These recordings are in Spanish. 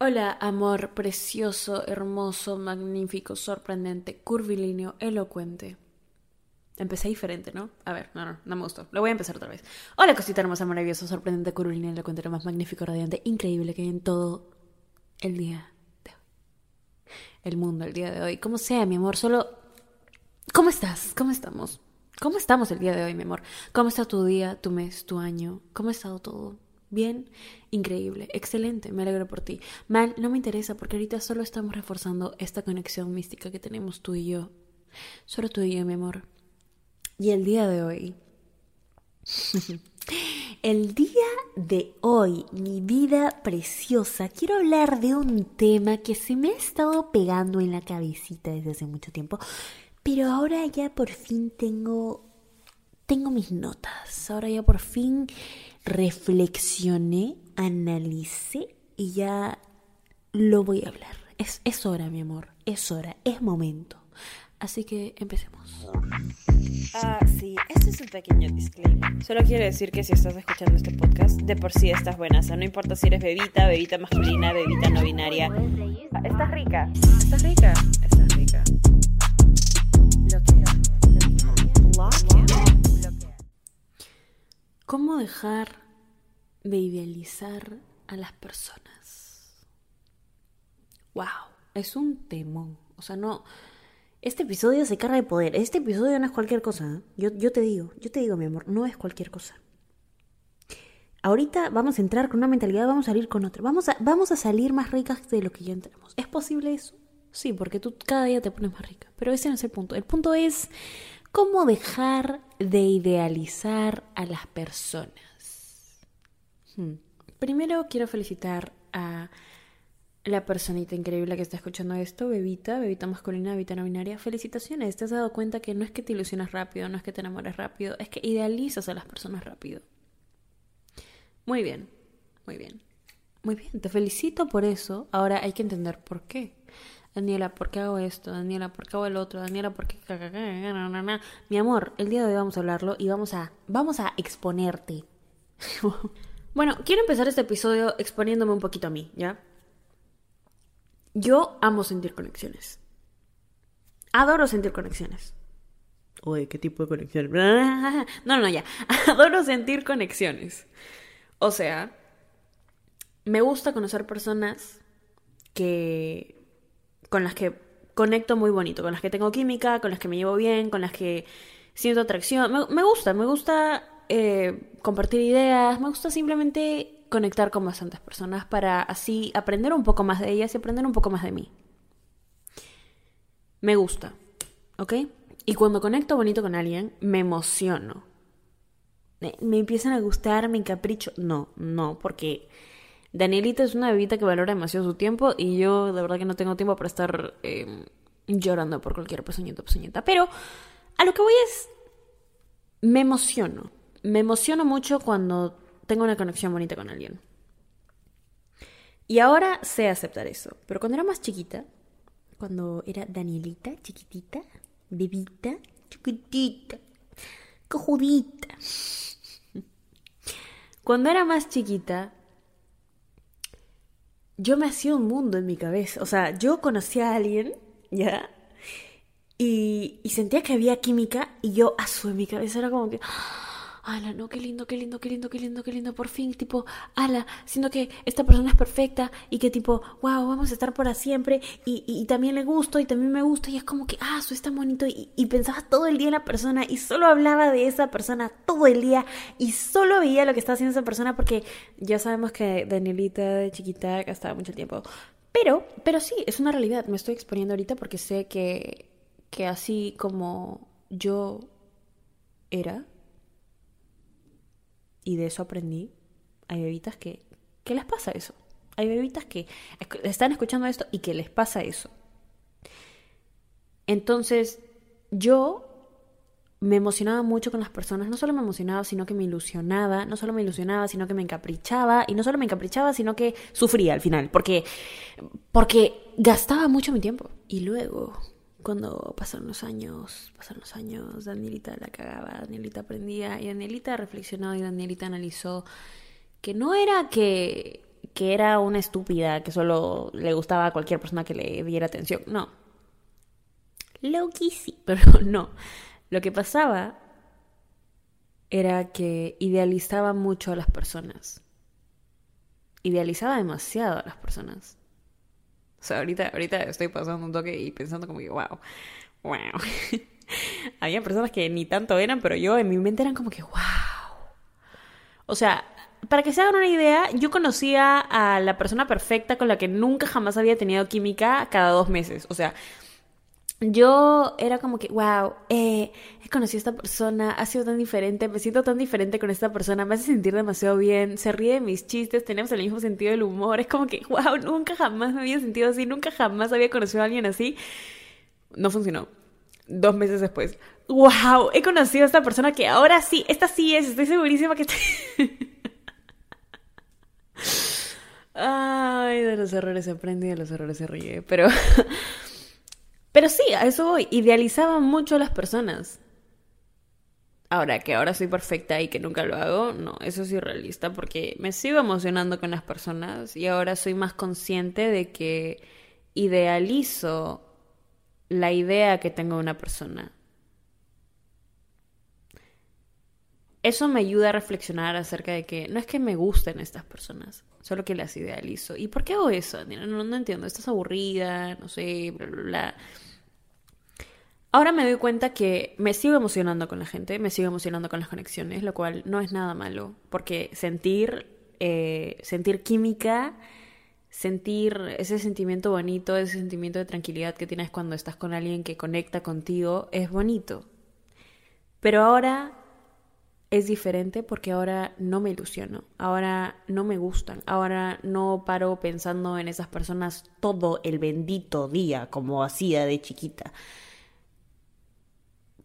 Hola, amor precioso, hermoso, magnífico, sorprendente, curvilíneo, elocuente. Empecé diferente, ¿no? A ver, no, no, no me gustó. Lo voy a empezar otra vez. Hola, cosita hermosa, maravillosa, sorprendente, curvilíneo, elocuente, lo más magnífico, radiante, increíble que hay en todo el día de hoy. El mundo, el día de hoy. Como sea, mi amor, solo... ¿Cómo estás? ¿Cómo estamos? ¿Cómo estamos el día de hoy, mi amor? ¿Cómo está tu día, tu mes, tu año? ¿Cómo ha estado todo? Bien, increíble, excelente, me alegro por ti. Mal, no me interesa porque ahorita solo estamos reforzando esta conexión mística que tenemos tú y yo. Solo tú y yo, mi amor. Y el día de hoy. el día de hoy, mi vida preciosa, quiero hablar de un tema que se me ha estado pegando en la cabecita desde hace mucho tiempo. Pero ahora ya por fin tengo. Tengo mis notas. Ahora ya por fin reflexioné, analicé y ya lo voy a hablar. Es, es hora, mi amor, es hora, es momento. Así que empecemos. Ah, sí, este es un pequeño disclaimer. Solo quiero decir que si estás escuchando este podcast, de por sí estás buena. O sea, no importa si eres bebita, bebita masculina, bebita no binaria. Ah, Estás rica. Estás rica. Estás rica. ¿Cómo dejar de idealizar a las personas? Wow, es un temón. O sea, no. Este episodio se carga de poder. Este episodio no es cualquier cosa. ¿eh? Yo, yo te digo, yo te digo, mi amor, no es cualquier cosa. Ahorita vamos a entrar con una mentalidad, vamos a salir con otra. Vamos a, vamos a salir más ricas de lo que ya entramos. ¿Es posible eso? Sí, porque tú cada día te pones más rica. Pero ese no es el punto. El punto es cómo dejar de idealizar a las personas. Primero quiero felicitar a la personita increíble que está escuchando esto, bebita, bebita masculina, bebita no binaria. Felicitaciones, te has dado cuenta que no es que te ilusionas rápido, no es que te enamores rápido, es que idealizas a las personas rápido. Muy bien, muy bien. Muy bien, te felicito por eso. Ahora hay que entender por qué. Daniela, ¿por qué hago esto? Daniela, ¿por qué hago el otro? Daniela, ¿por qué? Mi amor, el día de hoy vamos a hablarlo y vamos a, vamos a exponerte. bueno, quiero empezar este episodio exponiéndome un poquito a mí, ¿ya? Yo amo sentir conexiones. Adoro sentir conexiones. Oye, ¿qué tipo de conexiones? No, no, ya. Adoro sentir conexiones. O sea, me gusta conocer personas que con las que conecto muy bonito, con las que tengo química, con las que me llevo bien, con las que siento atracción. Me, me gusta, me gusta eh, compartir ideas, me gusta simplemente conectar con bastantes personas para así aprender un poco más de ellas y aprender un poco más de mí. Me gusta, ¿ok? Y cuando conecto bonito con alguien, me emociono. Me, me empiezan a gustar, me encapricho. No, no, porque Danielita es una bebita que valora demasiado su tiempo y yo de verdad que no tengo tiempo para estar eh, llorando por cualquier pezuñita pezuñita. Pero a lo que voy es, me emociono. Me emociono mucho cuando tengo una conexión bonita con alguien. Y ahora sé aceptar eso. Pero cuando era más chiquita, cuando era Danielita, chiquitita, bebita, chiquitita, cojudita. Cuando era más chiquita, yo me hacía un mundo en mi cabeza. O sea, yo conocía a alguien, ¿ya? Y, sentía que había química y yo, a mi cabeza era como que, ala, no, qué lindo, qué lindo, qué lindo, qué lindo, qué lindo, por fin, tipo, ala, siento que esta persona es perfecta y que tipo, wow, vamos a estar para siempre y, y, también le gusto y también me gusta y es como que, ah, eso es tan bonito y, y pensaba todo el día en la persona y solo hablaba de esa persona todo el día y solo veía lo que estaba haciendo esa persona porque ya sabemos que Danielita de chiquita gastaba mucho tiempo. Pero, pero sí, es una realidad, me estoy exponiendo ahorita porque sé que, que así como yo era, y de eso aprendí. Hay bebitas que, que les pasa eso. Hay bebitas que están escuchando esto y que les pasa eso. Entonces, yo me emocionaba mucho con las personas. No solo me emocionaba, sino que me ilusionaba. No solo me ilusionaba, sino que me encaprichaba. Y no solo me encaprichaba, sino que sufría al final. Porque, porque gastaba mucho mi tiempo. Y luego, cuando pasaron los años, pasaron los años, Danielita la cagaba, Danielita aprendía y Danielita reflexionó y Danielita analizó que no era que que era una estúpida, que solo le gustaba a cualquier persona que le diera atención. No. Loki sí, pero no. Lo que pasaba era que idealizaba mucho a las personas. Idealizaba demasiado a las personas. O sea, ahorita, ahorita estoy pasando un toque y pensando como que, wow, wow. Había personas que ni tanto eran, pero yo en mi mente eran como que, wow. O sea, para que se hagan una idea, yo conocía a la persona perfecta con la que nunca jamás había tenido química cada dos meses. O sea, yo era como que, wow, eh, he conocido a esta persona, ha sido tan diferente, me siento tan diferente con esta persona, me hace sentir demasiado bien, se ríe de mis chistes, tenemos el mismo sentido del humor, es como que, wow, nunca jamás me había sentido así, nunca jamás había conocido a alguien así. No funcionó. Dos meses después, wow, he conocido a esta persona que ahora sí, esta sí es, estoy segurísima que... Ay, de los errores se aprende y de los errores se ríe, pero... Pero sí, a eso voy. Idealizaba mucho las personas. Ahora, que ahora soy perfecta y que nunca lo hago, no, eso es irrealista porque me sigo emocionando con las personas y ahora soy más consciente de que idealizo la idea que tengo de una persona. Eso me ayuda a reflexionar acerca de que no es que me gusten estas personas, solo que las idealizo. ¿Y por qué hago eso? No, no entiendo, estás aburrida, no sé, bla, bla, bla. Ahora me doy cuenta que me sigo emocionando con la gente, me sigo emocionando con las conexiones, lo cual no es nada malo, porque sentir, eh, sentir química, sentir ese sentimiento bonito, ese sentimiento de tranquilidad que tienes cuando estás con alguien que conecta contigo, es bonito. Pero ahora es diferente porque ahora no me ilusiono, ahora no me gustan, ahora no paro pensando en esas personas todo el bendito día como hacía de chiquita.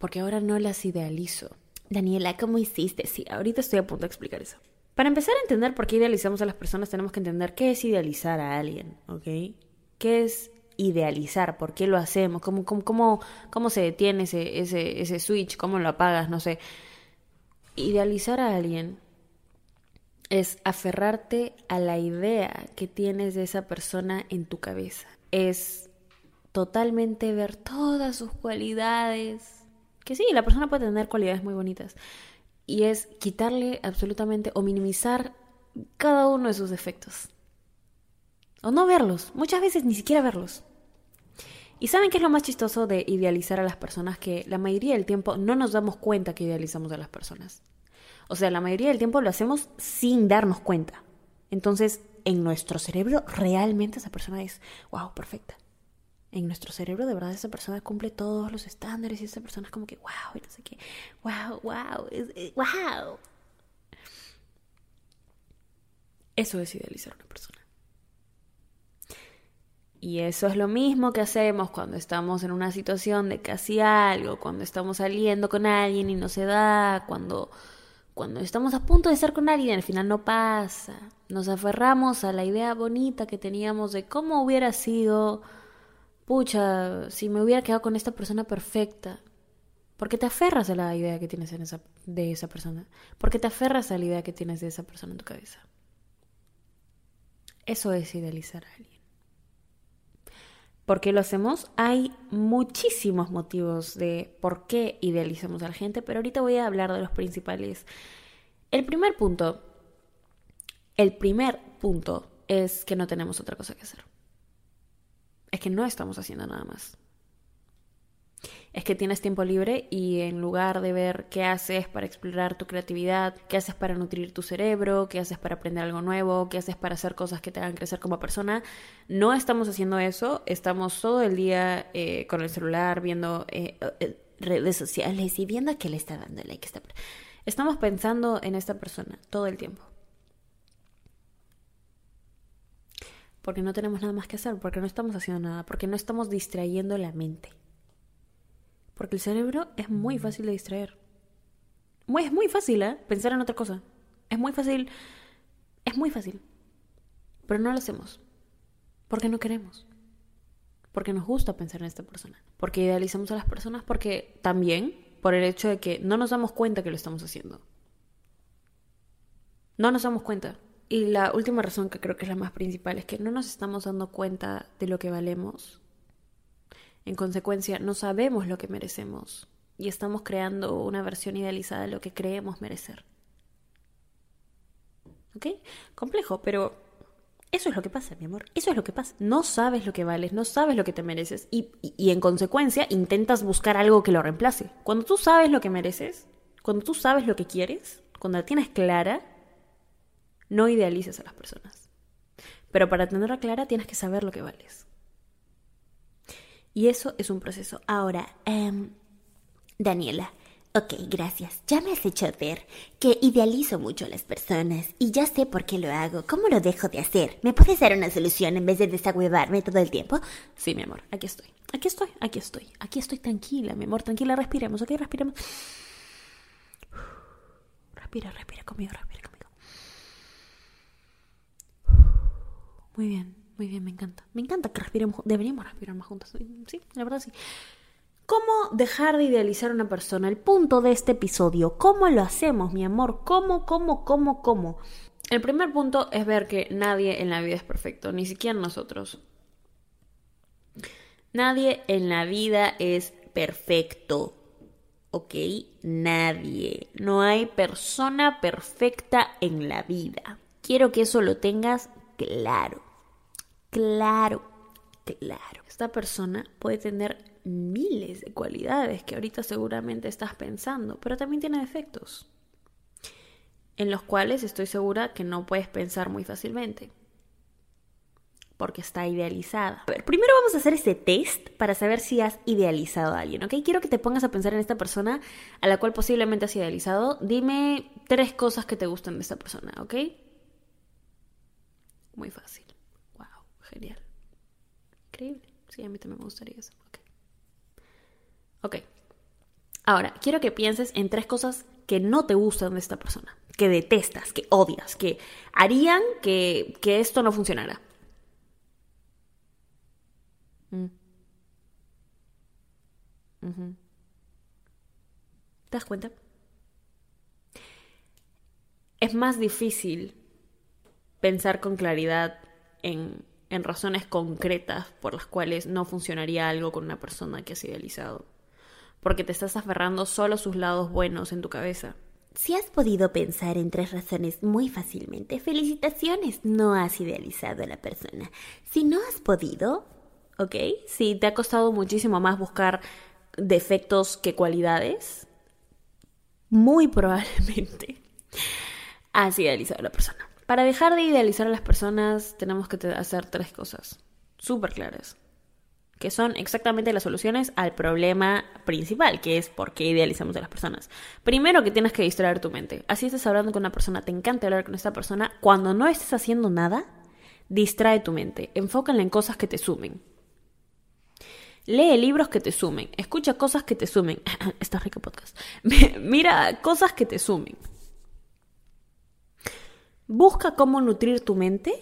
Porque ahora no las idealizo. Daniela, ¿cómo hiciste? Sí, ahorita estoy a punto de explicar eso. Para empezar a entender por qué idealizamos a las personas, tenemos que entender qué es idealizar a alguien, ¿ok? ¿Qué es idealizar? ¿Por qué lo hacemos? ¿Cómo, cómo, cómo, cómo se detiene ese, ese, ese switch? ¿Cómo lo apagas? No sé. Idealizar a alguien es aferrarte a la idea que tienes de esa persona en tu cabeza. Es totalmente ver todas sus cualidades. Que sí, la persona puede tener cualidades muy bonitas. Y es quitarle absolutamente o minimizar cada uno de sus defectos. O no verlos. Muchas veces ni siquiera verlos. ¿Y saben qué es lo más chistoso de idealizar a las personas? Que la mayoría del tiempo no nos damos cuenta que idealizamos a las personas. O sea, la mayoría del tiempo lo hacemos sin darnos cuenta. Entonces, en nuestro cerebro, realmente esa persona es, wow, perfecta. En nuestro cerebro, de verdad, esa persona cumple todos los estándares y esa persona es como que, wow, y no sé qué, wow, wow, wow. Eso es idealizar a una persona. Y eso es lo mismo que hacemos cuando estamos en una situación de casi algo, cuando estamos saliendo con alguien y no se da, cuando, cuando estamos a punto de estar con alguien al final no pasa. Nos aferramos a la idea bonita que teníamos de cómo hubiera sido, pucha, si me hubiera quedado con esta persona perfecta. Porque te aferras a la idea que tienes en esa, de esa persona. Porque te aferras a la idea que tienes de esa persona en tu cabeza. Eso es idealizar a alguien. ¿Por qué lo hacemos? Hay muchísimos motivos de por qué idealizamos a la gente, pero ahorita voy a hablar de los principales. El primer punto, el primer punto es que no tenemos otra cosa que hacer. Es que no estamos haciendo nada más es que tienes tiempo libre y en lugar de ver qué haces para explorar tu creatividad, qué haces para nutrir tu cerebro, qué haces para aprender algo nuevo, qué haces para hacer cosas que te hagan crecer como persona, no estamos haciendo eso, estamos todo el día eh, con el celular viendo eh, eh, redes sociales y viendo a qué le está dando like. Estamos pensando en esta persona todo el tiempo. Porque no tenemos nada más que hacer, porque no estamos haciendo nada, porque no estamos distrayendo la mente. Porque el cerebro es muy fácil de distraer. es muy fácil, ¿eh? Pensar en otra cosa. Es muy fácil. Es muy fácil. Pero no lo hacemos. Porque no queremos. Porque nos gusta pensar en esta persona. Porque idealizamos a las personas. Porque también por el hecho de que no nos damos cuenta que lo estamos haciendo. No nos damos cuenta. Y la última razón que creo que es la más principal es que no nos estamos dando cuenta de lo que valemos. En consecuencia, no sabemos lo que merecemos y estamos creando una versión idealizada de lo que creemos merecer. ¿Ok? Complejo, pero eso es lo que pasa, mi amor. Eso es lo que pasa. No sabes lo que vales, no sabes lo que te mereces y, y, en consecuencia intentas buscar algo que lo reemplace. Cuando tú sabes lo que mereces, cuando tú sabes lo que quieres, cuando la tienes clara, no idealices a las personas. Pero para tenerla clara tienes que saber lo que vales. Y eso es un proceso. Ahora, um, Daniela, Ok, gracias. Ya me has hecho ver que idealizo mucho a las personas y ya sé por qué lo hago. ¿Cómo lo dejo de hacer? ¿Me puedes dar una solución en vez de desagüevarme todo el tiempo? Sí, mi amor, aquí estoy. Aquí estoy, aquí estoy. Aquí estoy tranquila, mi amor, tranquila. Respiremos, ok, respiremos. Respira, respira conmigo, respira conmigo. Muy bien, muy bien, me encanta. Me encanta que respiremos. Deberíamos respirar más juntas. Sí, la verdad sí. ¿Cómo dejar de idealizar a una persona? El punto de este episodio. ¿Cómo lo hacemos, mi amor? ¿Cómo, cómo, cómo, cómo? El primer punto es ver que nadie en la vida es perfecto, ni siquiera nosotros. Nadie en la vida es perfecto. ¿Ok? Nadie. No hay persona perfecta en la vida. Quiero que eso lo tengas claro. Claro, claro. Esta persona puede tener miles de cualidades que ahorita seguramente estás pensando, pero también tiene defectos, en los cuales estoy segura que no puedes pensar muy fácilmente, porque está idealizada. A ver, primero vamos a hacer ese test para saber si has idealizado a alguien, ¿ok? Quiero que te pongas a pensar en esta persona a la cual posiblemente has idealizado. Dime tres cosas que te gustan de esta persona, ¿ok? Muy fácil. Wow, genial. Increíble. Sí, a mí también me gustaría eso. Ok. Ahora, quiero que pienses en tres cosas que no te gustan de esta persona, que detestas, que odias, que harían que, esto no funcionara. Mm. ¿Te das cuenta? Es más difícil pensar con claridad en, en razones concretas por las cuales no funcionaría algo con una persona que has idealizado porque te estás aferrando solo a sus lados buenos en tu cabeza. Si has podido pensar en tres razones muy fácilmente, felicitaciones, no has idealizado a la persona. Si no has podido, ¿ok? Si te ha costado muchísimo más buscar defectos que cualidades, muy probablemente has idealizado a la persona. Para dejar de idealizar a las personas tenemos que hacer tres cosas súper claras que son exactamente las soluciones al problema principal, que es por qué idealizamos a las personas. Primero que tienes que distraer tu mente. Así estás hablando con una persona, te encanta hablar con esta persona, cuando no estés haciendo nada, distrae tu mente, enfócala en cosas que te sumen. Lee libros que te sumen, escucha cosas que te sumen. Está rico podcast. Mira cosas que te sumen. Busca cómo nutrir tu mente,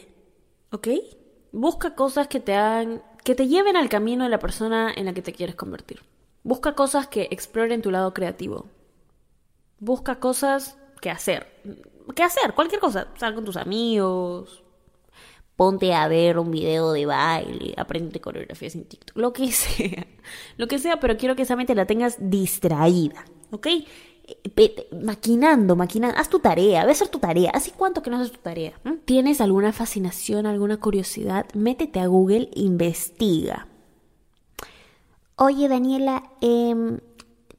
¿ok? Busca cosas que te hagan que te lleven al camino de la persona en la que te quieres convertir. Busca cosas que exploren tu lado creativo. Busca cosas que hacer. ¿Qué hacer? Cualquier cosa. Sal con tus amigos. Ponte a ver un video de baile. Aprende coreografías en TikTok. Lo que sea. Lo que sea, pero quiero que esa mente la tengas distraída. ¿Ok? Maquinando, maquinando, haz tu tarea, ve a hacer tu tarea. ¿Hace cuánto que no haces tu tarea? ¿Tienes alguna fascinación, alguna curiosidad? Métete a Google, investiga. Oye, Daniela, em,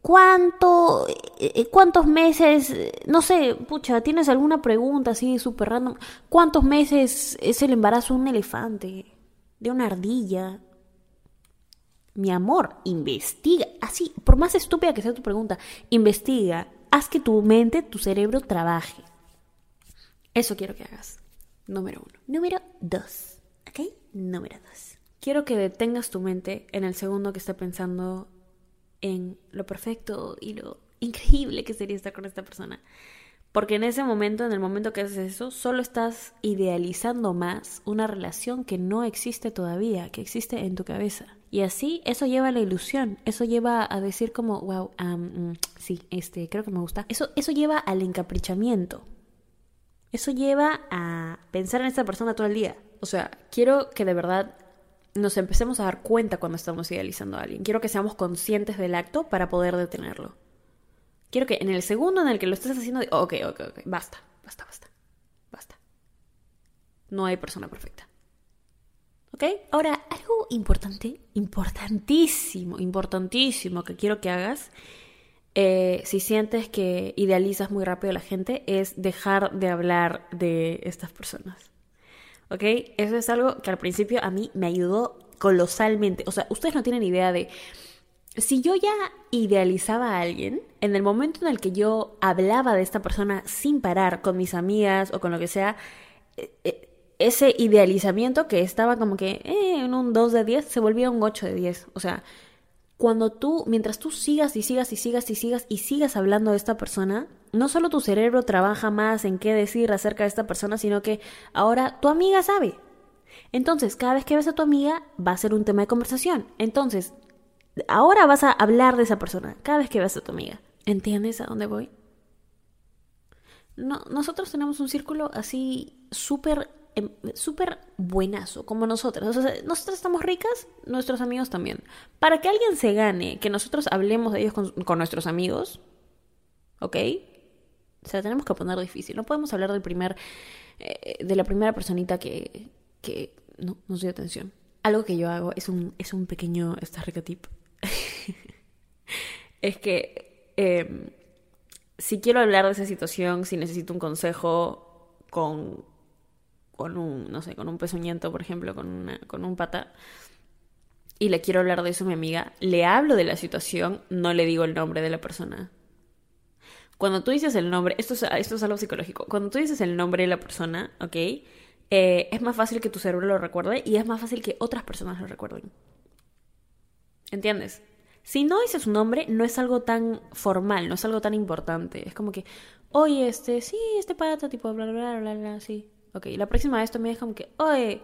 ¿cuánto, eh, eh, cuántos meses, no sé, pucha, ¿tienes alguna pregunta así súper random? ¿Cuántos meses es el embarazo de un elefante? ¿De una ardilla? Mi amor, investiga. Así, por más estúpida que sea tu pregunta, investiga. Haz que tu mente, tu cerebro trabaje. Eso quiero que hagas. Número uno. Número dos. ¿Ok? Número dos. Quiero que detengas tu mente en el segundo que está pensando en lo perfecto y lo increíble que sería estar con esta persona. Porque en ese momento, en el momento que haces eso, solo estás idealizando más una relación que no existe todavía, que existe en tu cabeza. Y así eso lleva a la ilusión, eso lleva a decir como, wow, mm, sí, este, creo que me gusta. Eso, eso lleva al encaprichamiento. Eso lleva a pensar en esta persona todo el día. O sea, quiero que de verdad nos empecemos a dar cuenta cuando estamos idealizando a alguien. Quiero que seamos conscientes del acto para poder detenerlo. Quiero que en el segundo en el que lo estés haciendo, ok, ok, ok, basta, basta, basta, basta. No hay persona perfecta. ¿Ok? Ahora, algo importante, importantísimo, importantísimo que quiero que hagas, eh, si sientes que idealizas muy rápido a la gente, es dejar de hablar de estas personas. ¿Ok? Eso es algo que al principio a mí me ayudó colosalmente. O sea, ustedes no tienen idea de... Si yo ya idealizaba a alguien, en el momento en el que yo hablaba de esta persona sin parar con mis amigas o con lo que sea, eh, eh, ese idealizamiento que estaba como que eh, en un 2 de 10 se volvía un 8 de 10. O sea, cuando tú, mientras tú sigas y sigas y sigas y sigas y sigas hablando de esta persona, no solo tu cerebro trabaja más en qué decir acerca de esta persona, sino que ahora tu amiga sabe. Entonces, cada vez que ves a tu amiga, va a ser un tema de conversación. Entonces, ahora vas a hablar de esa persona, cada vez que ves a tu amiga. ¿Entiendes a dónde voy? No, nosotros tenemos un círculo así súper Em, súper buenazo, como nosotras. O sea, nosotras estamos ricas, nuestros amigos también. Para que alguien se gane, que nosotros hablemos de ellos con, nuestros amigos, ¿ok? O sea, tenemos que poner difícil. No podemos hablar del primer, eh, de la primera personita que, que no, nos dio atención. Algo que yo hago es un, es un pequeño, esta rica tip. es que em, si quiero hablar de esa situación, si necesito un consejo con con un, no sé, con un pezuñento, por ejemplo, con, una, con un pata, y le quiero hablar de eso a mi amiga, le hablo de la situación, no le digo el nombre de la persona. Cuando tú dices el nombre, esto es, esto es algo psicológico, cuando tú dices el nombre de la persona, ¿ok? Eh, es más fácil que tu cerebro lo recuerde y es más fácil que otras personas lo recuerden. ¿Entiendes? Si no dices un nombre, no es algo tan formal, no es algo tan importante. Es como que, oye, este, sí, este pata, tipo, bla, bla, bla, bla, sí. Ok, la próxima vez tú me como que, oye,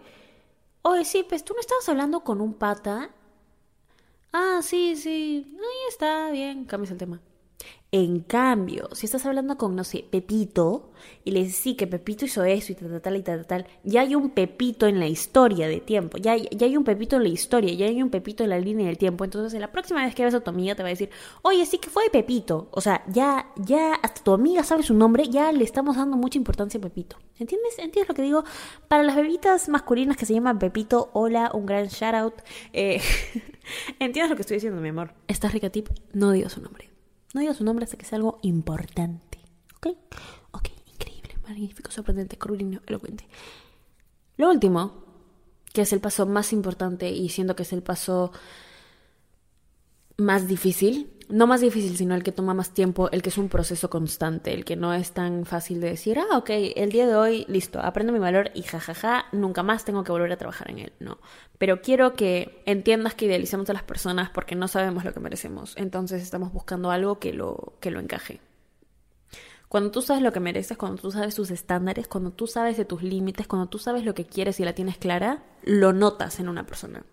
oye, sí, pues tú no estabas hablando con un pata. Ah, sí, sí, ahí está, bien, cambias el tema. En cambio, si estás hablando con, no sé, Pepito, y le dices, sí, que Pepito hizo eso y tal, tal, y tal, tal, ya hay un Pepito en la historia de tiempo, ya, ya hay un Pepito en la historia, ya hay un Pepito en la línea del tiempo. Entonces, la próxima vez que veas a tu amiga te va a decir, oye, sí que fue Pepito. O sea, ya, ya, hasta tu amiga sabe su nombre, ya le estamos dando mucha importancia a Pepito. ¿Entiendes? ¿Entiendes lo que digo? Para las bebitas masculinas que se llaman Pepito, hola, un gran shout out. Eh, ¿Entiendes lo que estoy diciendo, mi amor? Esta rica tip, no digo su nombre. No diga su nombre hasta que sea algo importante. ¿Ok? Ok, increíble, magnífico, sorprendente, curvilíneo, elocuente. Lo último, que es el paso más importante y siento que es el paso más difícil, no más difícil, sino el que toma más tiempo, el que es un proceso constante, el que no es tan fácil de decir, ah, ok, el día de hoy, listo, aprendo mi valor y jajaja, nunca más tengo que volver a trabajar en él. No. Pero quiero que entiendas que idealizamos a las personas porque no sabemos lo que merecemos. Entonces estamos buscando algo que lo, que lo encaje. Cuando tú sabes lo que mereces, cuando tú sabes tus estándares, cuando tú sabes de tus límites, cuando tú sabes lo que quieres y la tienes clara, lo notas en una persona.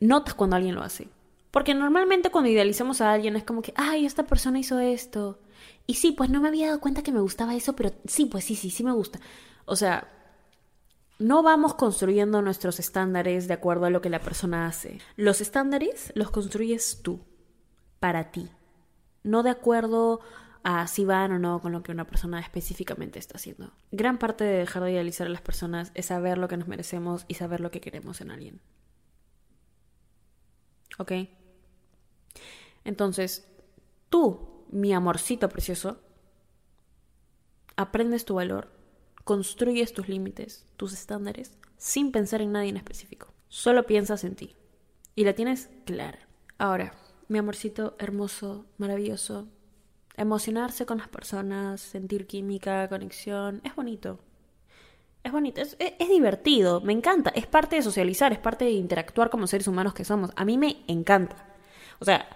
Notas cuando alguien lo hace. Porque normalmente cuando idealizamos a alguien es como que, ay, esta persona hizo esto. Y sí, pues no me había dado cuenta que me gustaba eso, pero sí, pues sí, sí, sí me gusta. O sea, no vamos construyendo nuestros estándares de acuerdo a lo que la persona hace. Los estándares los construyes tú, para ti, no de acuerdo a si van o no con lo que una persona específicamente está haciendo. Gran parte de dejar de idealizar a las personas es saber lo que nos merecemos y saber lo que queremos en alguien. ¿Ok? Entonces, tú, mi amorcito precioso, aprendes tu valor, construyes tus límites, tus estándares, sin pensar en nadie en específico. Solo piensas en ti. Y la tienes clara. Ahora, mi amorcito hermoso, maravilloso, emocionarse con las personas, sentir química, conexión, es bonito. Es bonito, es, divertido, me encanta, es parte de socializar, es parte de interactuar como seres humanos que somos. A mí me encanta. O sea,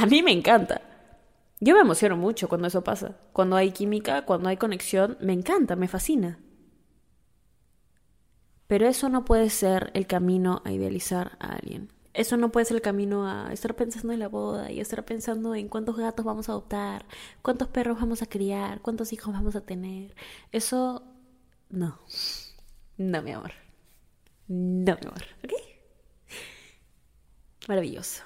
a mí me encanta. Yo me emociono mucho cuando eso pasa. Cuando hay química, cuando hay conexión, me encanta, me fascina. Pero eso no puede ser el camino a idealizar a alguien. Eso no puede ser el camino a estar pensando en la boda y estar pensando en cuántos gatos vamos a adoptar, cuántos perros vamos a criar, cuántos hijos vamos a tener. Eso no. No, mi amor. No, mi amor. ¿Ok? Maravilloso.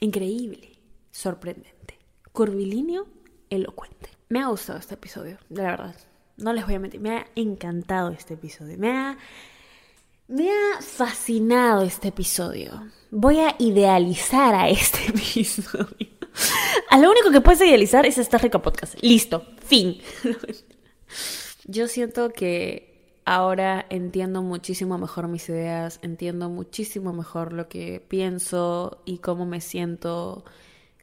Increíble. Sorprendente. Curvilíneo, elocuente. Me ha gustado este episodio, de la verdad. No les voy a mentir. Me ha encantado este episodio. Me ha. Me ha fascinado este episodio. Voy a idealizar a este episodio. A lo único que puedes idealizar es esta rica podcast. Listo. Fin. Yo siento que ahora entiendo muchísimo mejor mis ideas, entiendo muchísimo mejor lo que pienso y cómo me siento.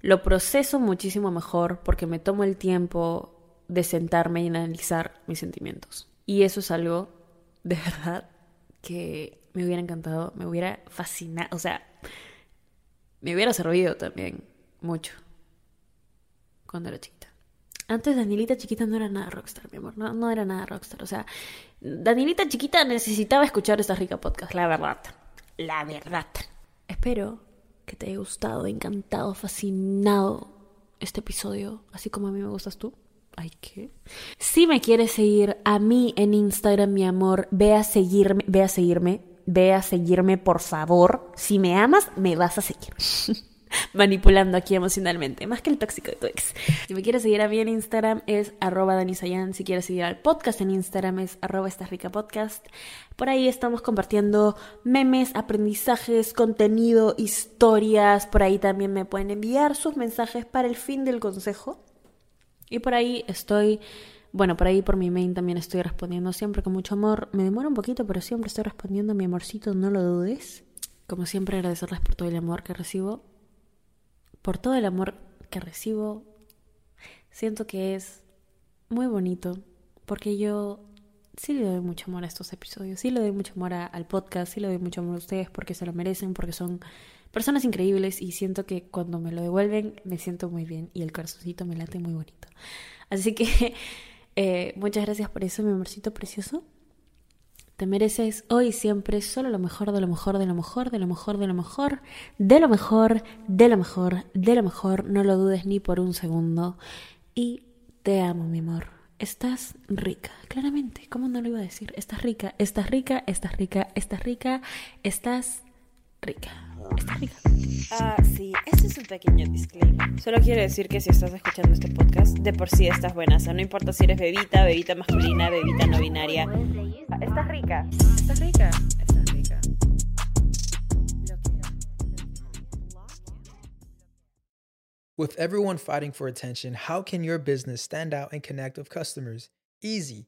Lo proceso muchísimo mejor porque me tomo el tiempo de sentarme y analizar mis sentimientos. Y eso es algo, de verdad, que me hubiera encantado, me hubiera fascinado, o sea, me hubiera servido también mucho cuando era chiquita. Antes Danielita chiquita no era nada rockstar, mi amor, no, no era nada rockstar. O sea, Danielita chiquita necesitaba escuchar esta rica podcast, la verdad. La verdad. Espero que te haya gustado, encantado, fascinado este episodio, así como a mí me gustas tú. Ay, ¿qué? Si me quieres seguir a mí en Instagram, mi amor, ve a seguirme, ve a seguirme, ve a seguirme, por favor. Si me amas, me vas a seguir. Manipulando aquí emocionalmente, más que el tóxico de tu. Si me quieres seguir a mí en Instagram es arroba danisayan. Si quieres seguir al podcast en Instagram es arroba. Por ahí estamos compartiendo memes, aprendizajes, contenido, historias. Por ahí también me pueden enviar sus mensajes para el fin del consejo. Y por ahí estoy, bueno, por ahí por mi main también estoy respondiendo siempre con mucho amor. Me demora un poquito, pero siempre estoy respondiendo, mi amorcito, no lo dudes. Como siempre, agradecerles por todo el amor que recibo. Por todo el amor que recibo. Siento que es muy bonito, porque yo sí le doy mucho amor a estos episodios, sí le doy mucho amor a- al podcast, sí le doy mucho amor a ustedes porque se lo merecen, porque son personas increíbles y siento que cuando me lo devuelven me siento muy bien y el corazoncito me late muy bonito. Así que eh, muchas gracias por eso, mi amorcito precioso. Te mereces hoy y siempre solo lo mejor, de lo mejor, de lo mejor, de lo mejor, de lo mejor, de lo mejor, de lo mejor, de lo mejor. No lo dudes ni por un segundo. Y te amo, mi amor. Estás rica, claramente. ¿Cómo no lo iba a decir? Estás rica, estás rica, estás rica, estás rica, estás rica. Estás rica. Ah, sí, este es un pequeño disclaimer. Solo quiero decir que si estás escuchando este podcast, de por sí estás buena. O sea, no importa si eres bebita, bebita masculina, bebita no binaria. Estás rica. Estás rica. Estás rica. With everyone fighting for attention, how can your business stand out and connect with customers? Easy.